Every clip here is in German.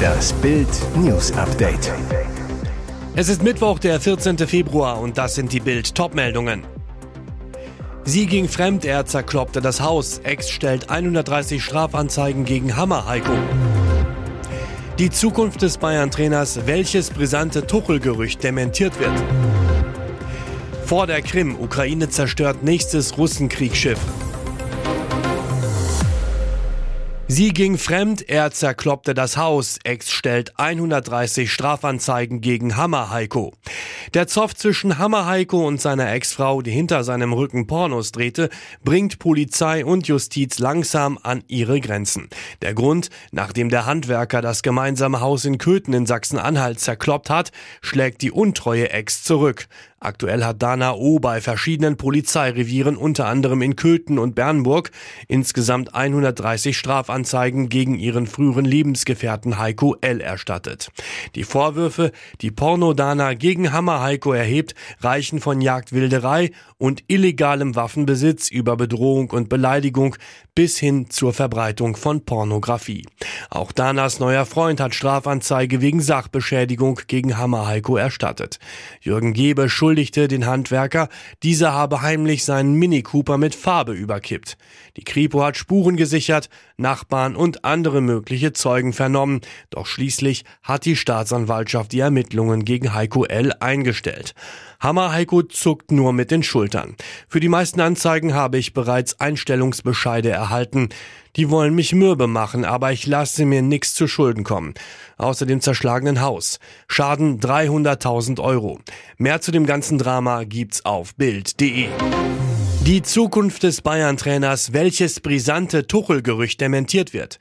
Das Bild News Update. Es ist Mittwoch, der 14. Februar und das sind die Bild Topmeldungen. Sie ging fremd, er zerkloppte das Haus. Ex stellt 130 Strafanzeigen gegen Hammer Heiko. Die Zukunft des Bayern-Trainers, welches brisante Tuchel-Gerücht dementiert wird. Vor der Krim, Ukraine zerstört nächstes Russenkriegsschiff. Sie ging fremd, er zerkloppte das Haus. Ex stellt 130 Strafanzeigen gegen Hammer Heiko. Der Zoff zwischen Hammer Heiko und seiner Ex-Frau, die hinter seinem Rücken Pornos drehte, bringt Polizei und Justiz langsam an ihre Grenzen. Der Grund, nachdem der Handwerker das gemeinsame Haus in Köthen in Sachsen-Anhalt zerkloppt hat, schlägt die untreue Ex zurück. Aktuell hat Dana O bei verschiedenen Polizeirevieren, unter anderem in Köthen und Bernburg, insgesamt 130 Strafanzeigen gegen ihren früheren Lebensgefährten Heiko L. erstattet. Die Vorwürfe, die Porno-Dana gegen Hammer Heiko erhebt, reichen von Jagdwilderei und illegalem Waffenbesitz über Bedrohung und Beleidigung bis hin zur Verbreitung von Pornografie. Auch Danas neuer Freund hat Strafanzeige wegen Sachbeschädigung gegen Hammer Heiko erstattet. Jürgen Gebe beschuldigte den Handwerker, dieser habe heimlich seinen Mini Cooper mit Farbe überkippt. Die Kripo hat Spuren gesichert, Nachbarn und andere mögliche Zeugen vernommen, doch schließlich hat die Staatsanwaltschaft die Ermittlungen gegen Heiko L. eingestellt. Hammer Heiko zuckt nur mit den Schultern. Für die meisten Anzeigen habe ich bereits Einstellungsbescheide erhalten. Die wollen mich mürbe machen, aber ich lasse mir nichts zu Schulden kommen. Außer dem zerschlagenen Haus. Schaden 300.000 Euro. Mehr zu dem ganzen Drama gibt's auf Bild.de. Die Zukunft des Bayern-Trainers, welches brisante Tuchel-Gerücht dementiert wird.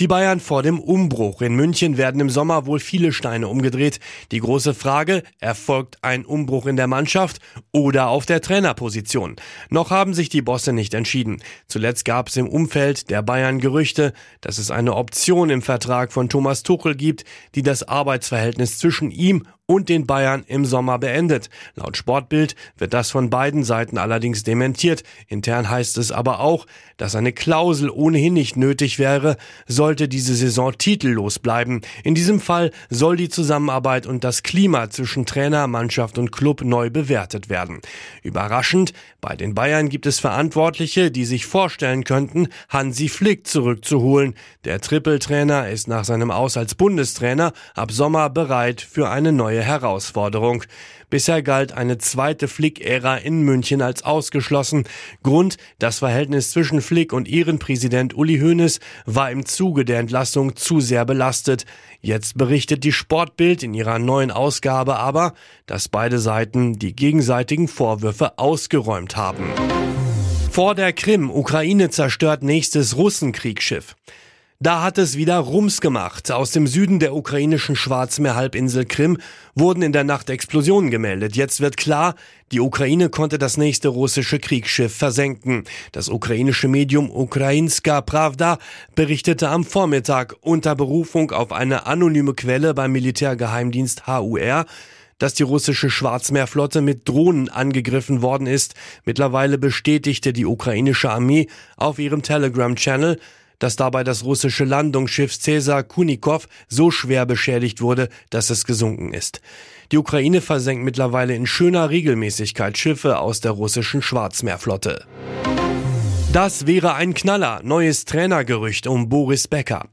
Die Bayern vor dem Umbruch. In München werden im Sommer wohl viele Steine umgedreht. Die große Frage, erfolgt ein Umbruch in der Mannschaft oder auf der Trainerposition? Noch haben sich die Bosse nicht entschieden. Zuletzt gab es im Umfeld der Bayern Gerüchte, dass es eine Option im Vertrag von Thomas Tuchel gibt, die das Arbeitsverhältnis zwischen ihm und den Bayern im Sommer beendet. Laut Sportbild wird das von beiden Seiten allerdings dementiert. Intern heißt es aber auch, dass eine Klausel ohnehin nicht nötig wäre, sollte diese Saison titellos bleiben. In diesem Fall soll die Zusammenarbeit und das Klima zwischen Trainer, Mannschaft und Club neu bewertet werden. Überraschend, bei den Bayern gibt es Verantwortliche, die sich vorstellen könnten, Hansi Flick zurückzuholen. Der Trippeltrainer ist nach seinem Aus als Bundestrainer ab Sommer bereit für eine neue Herausforderung. Bisher galt eine zweite Flick-Ära in München als ausgeschlossen. Grund, das Verhältnis zwischen Flick und ihren Präsident Uli Hoeneß war im Zuge der Entlassung zu sehr belastet. Jetzt berichtet die Sportbild in ihrer neuen Ausgabe aber, dass beide Seiten die gegenseitigen Vorwürfe ausgeräumt haben. Vor der Krim, Ukraine zerstört nächstes Russenkriegsschiff. Da hat es wieder Rums gemacht. Aus dem Süden der ukrainischen Schwarzmeerhalbinsel Krim wurden in der Nacht Explosionen gemeldet. Jetzt wird klar, die Ukraine konnte das nächste russische Kriegsschiff versenken. Das ukrainische Medium Ukrainska Pravda berichtete am Vormittag unter Berufung auf eine anonyme Quelle beim Militärgeheimdienst HUR, dass die russische Schwarzmeerflotte mit Drohnen angegriffen worden ist. Mittlerweile bestätigte die ukrainische Armee auf ihrem Telegram-Channel, dass dabei das russische Landungsschiff Cäsar Kunikov so schwer beschädigt wurde, dass es gesunken ist. Die Ukraine versenkt mittlerweile in schöner Regelmäßigkeit Schiffe aus der russischen Schwarzmeerflotte. Das wäre ein Knaller. Neues Trainergerücht um Boris Becker.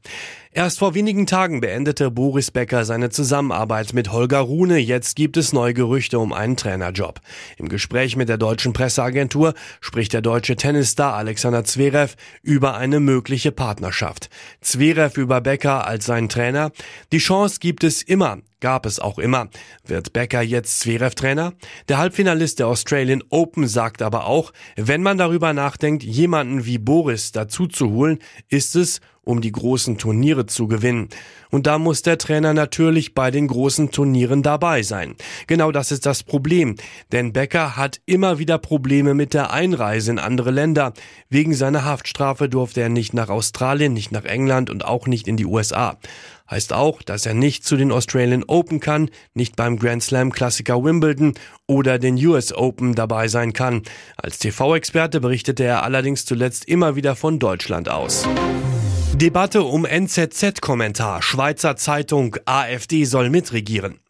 Erst vor wenigen Tagen beendete Boris Becker seine Zusammenarbeit mit Holger Rune. Jetzt gibt es neue Gerüchte um einen Trainerjob. Im Gespräch mit der deutschen Presseagentur spricht der deutsche Tennisstar Alexander Zverev über eine mögliche Partnerschaft. Zverev über Becker als seinen Trainer. Die Chance gibt es immer gab es auch immer. Wird Becker jetzt Zverev-Trainer? Der Halbfinalist der Australian Open sagt aber auch, wenn man darüber nachdenkt, jemanden wie Boris dazu zu holen, ist es, um die großen Turniere zu gewinnen. Und da muss der Trainer natürlich bei den großen Turnieren dabei sein. Genau das ist das Problem, denn Becker hat immer wieder Probleme mit der Einreise in andere Länder. Wegen seiner Haftstrafe durfte er nicht nach Australien, nicht nach England und auch nicht in die USA. Heißt auch, dass er nicht zu den Australian Open kann, nicht beim Grand Slam Klassiker Wimbledon oder den US Open dabei sein kann. Als TV-Experte berichtete er allerdings zuletzt immer wieder von Deutschland aus. Debatte um NZZ-Kommentar. Schweizer Zeitung AfD soll mitregieren.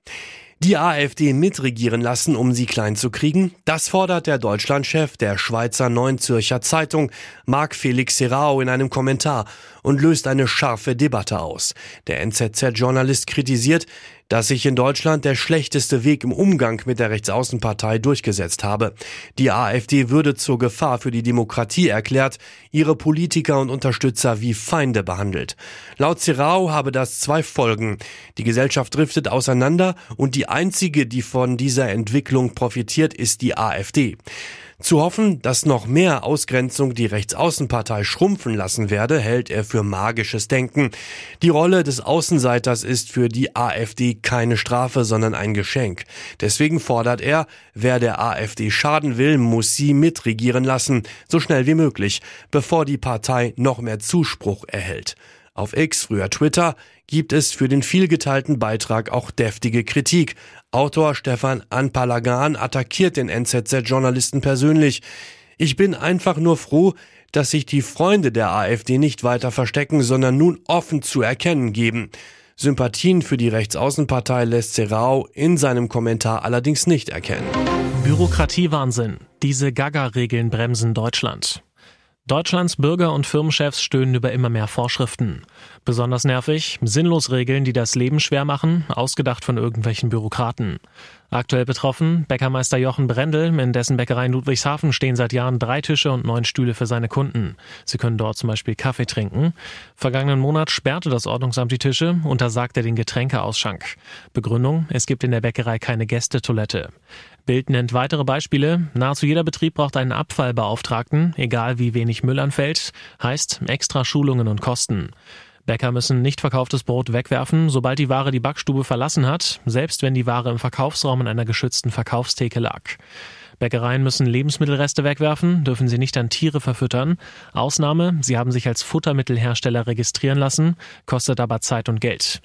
Die AfD mitregieren lassen, um sie klein zu kriegen? Das fordert der Deutschlandchef der Schweizer Neuen Zürcher Zeitung, Marc Felix Serrao, in einem Kommentar und löst eine scharfe Debatte aus. Der NZZ-Journalist kritisiert, dass sich in Deutschland der schlechteste Weg im Umgang mit der Rechtsaußenpartei durchgesetzt habe. Die AfD würde zur Gefahr für die Demokratie erklärt, ihre Politiker und Unterstützer wie Feinde behandelt. Laut Serrao habe das zwei Folgen. Die Gesellschaft driftet auseinander und die einzige, die von dieser Entwicklung profitiert, ist die AfD. Zu hoffen, dass noch mehr Ausgrenzung die Rechtsaußenpartei schrumpfen lassen werde, hält er für magisches Denken. Die Rolle des Außenseiters ist für die AfD keine Strafe, sondern ein Geschenk. Deswegen fordert er, wer der AfD schaden will, muss sie mitregieren lassen, so schnell wie möglich, bevor die Partei noch mehr Zuspruch erhält. Auf X, früher Twitter, gibt es für den vielgeteilten Beitrag auch deftige Kritik. Autor Stefan Anpalagan attackiert den NZZ-Journalisten persönlich. Ich bin einfach nur froh, dass sich die Freunde der AfD nicht weiter verstecken, sondern nun offen zu erkennen geben. Sympathien für die Rechtsaußenpartei lässt Serrao in seinem Kommentar allerdings nicht erkennen. Bürokratiewahnsinn. Diese Gaga-Regeln bremsen Deutschland. Deutschlands Bürger und Firmenchefs stöhnen über immer mehr Vorschriften. Besonders nervig, sinnlos Regeln, die das Leben schwer machen, ausgedacht von irgendwelchen Bürokraten. Aktuell betroffen Bäckermeister Jochen Brendel, in dessen Bäckerei in Ludwigshafen stehen seit Jahren drei Tische und neun Stühle für seine Kunden. Sie können dort zum Beispiel Kaffee trinken. Vergangenen Monat sperrte das Ordnungsamt die Tische, untersagte den Getränkeausschank. Begründung, es gibt in der Bäckerei keine Gästetoilette. Bild nennt weitere Beispiele. Nahezu jeder Betrieb braucht einen Abfallbeauftragten, egal wie wenig Müll anfällt, heißt extra Schulungen und Kosten. Bäcker müssen nicht verkauftes Brot wegwerfen, sobald die Ware die Backstube verlassen hat, selbst wenn die Ware im Verkaufsraum in einer geschützten Verkaufstheke lag. Bäckereien müssen Lebensmittelreste wegwerfen, dürfen sie nicht an Tiere verfüttern. Ausnahme, sie haben sich als Futtermittelhersteller registrieren lassen, kostet aber Zeit und Geld.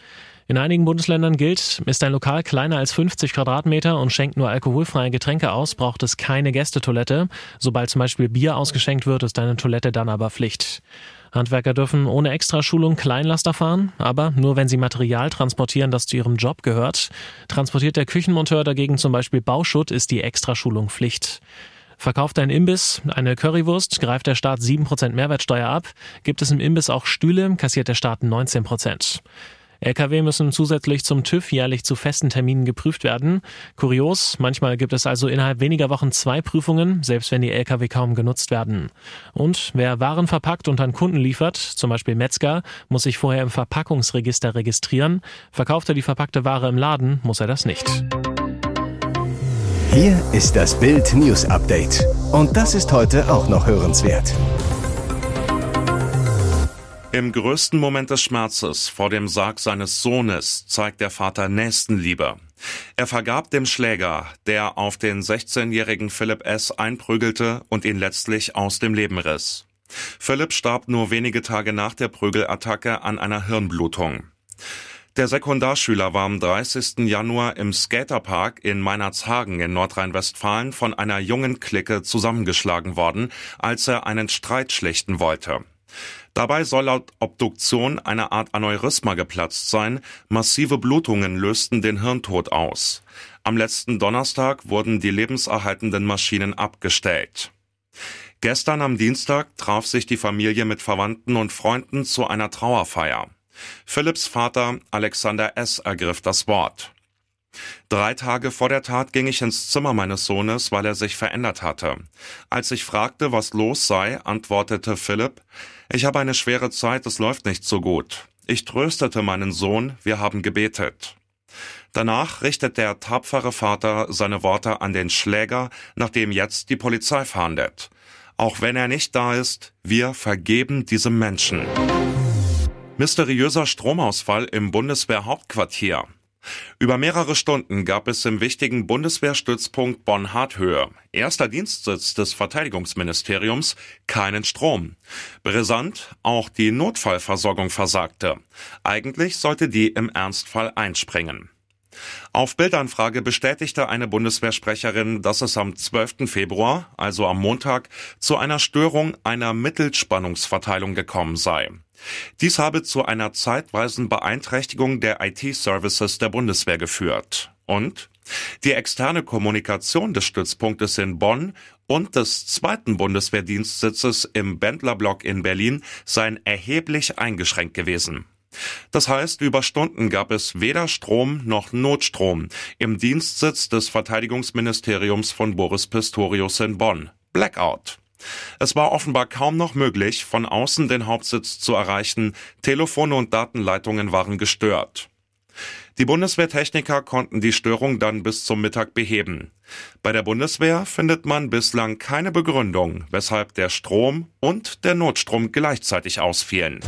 In einigen Bundesländern gilt, ist ein Lokal kleiner als 50 Quadratmeter und schenkt nur alkoholfreie Getränke aus, braucht es keine Gästetoilette. Sobald zum Beispiel Bier ausgeschenkt wird, ist eine Toilette dann aber Pflicht. Handwerker dürfen ohne Extraschulung Kleinlaster fahren, aber nur wenn sie Material transportieren, das zu ihrem Job gehört. Transportiert der Küchenmonteur dagegen zum Beispiel Bauschutt, ist die Extraschulung Pflicht. Verkauft ein Imbiss eine Currywurst, greift der Staat 7% Mehrwertsteuer ab. Gibt es im Imbiss auch Stühle, kassiert der Staat 19%. Lkw müssen zusätzlich zum TÜV jährlich zu festen Terminen geprüft werden. Kurios, manchmal gibt es also innerhalb weniger Wochen zwei Prüfungen, selbst wenn die Lkw kaum genutzt werden. Und wer Waren verpackt und an Kunden liefert, zum Beispiel Metzger, muss sich vorher im Verpackungsregister registrieren. Verkauft er die verpackte Ware im Laden, muss er das nicht. Hier ist das Bild News Update. Und das ist heute auch noch hörenswert. Im größten Moment des Schmerzes vor dem Sarg seines Sohnes zeigt der Vater Nächstenliebe. Er vergab dem Schläger, der auf den 16-jährigen Philipp S. einprügelte und ihn letztlich aus dem Leben riss. Philipp starb nur wenige Tage nach der Prügelattacke an einer Hirnblutung. Der Sekundarschüler war am 30. Januar im Skaterpark in Meinerzhagen in Nordrhein-Westfalen von einer jungen Clique zusammengeschlagen worden, als er einen Streit schlichten wollte. Dabei soll laut Obduktion eine Art Aneurysma geplatzt sein, massive Blutungen lösten den Hirntod aus. Am letzten Donnerstag wurden die lebenserhaltenden Maschinen abgestellt. Gestern am Dienstag traf sich die Familie mit Verwandten und Freunden zu einer Trauerfeier. Philipps Vater Alexander S. ergriff das Wort. Drei Tage vor der Tat ging ich ins Zimmer meines Sohnes, weil er sich verändert hatte. Als ich fragte, was los sei, antwortete Philipp, ich habe eine schwere Zeit, es läuft nicht so gut. Ich tröstete meinen Sohn, wir haben gebetet. Danach richtet der tapfere Vater seine Worte an den Schläger, nachdem jetzt die Polizei fahndet. Auch wenn er nicht da ist, wir vergeben diesem Menschen. Mysteriöser Stromausfall im Bundeswehrhauptquartier. Über mehrere Stunden gab es im wichtigen Bundeswehrstützpunkt Bonn-Harthöhe, erster Dienstsitz des Verteidigungsministeriums, keinen Strom. Brisant, auch die Notfallversorgung versagte. Eigentlich sollte die im Ernstfall einspringen. Auf Bildanfrage bestätigte eine Bundeswehrsprecherin, dass es am 12. Februar, also am Montag, zu einer Störung einer Mittelspannungsverteilung gekommen sei. Dies habe zu einer zeitweisen Beeinträchtigung der IT-Services der Bundeswehr geführt. Und die externe Kommunikation des Stützpunktes in Bonn und des zweiten Bundeswehrdienstsitzes im Bendlerblock in Berlin seien erheblich eingeschränkt gewesen. Das heißt, über Stunden gab es weder Strom noch Notstrom im Dienstsitz des Verteidigungsministeriums von Boris Pistorius in Bonn. Blackout. Es war offenbar kaum noch möglich, von außen den Hauptsitz zu erreichen, Telefone und Datenleitungen waren gestört. Die Bundeswehrtechniker konnten die Störung dann bis zum Mittag beheben. Bei der Bundeswehr findet man bislang keine Begründung, weshalb der Strom und der Notstrom gleichzeitig ausfielen.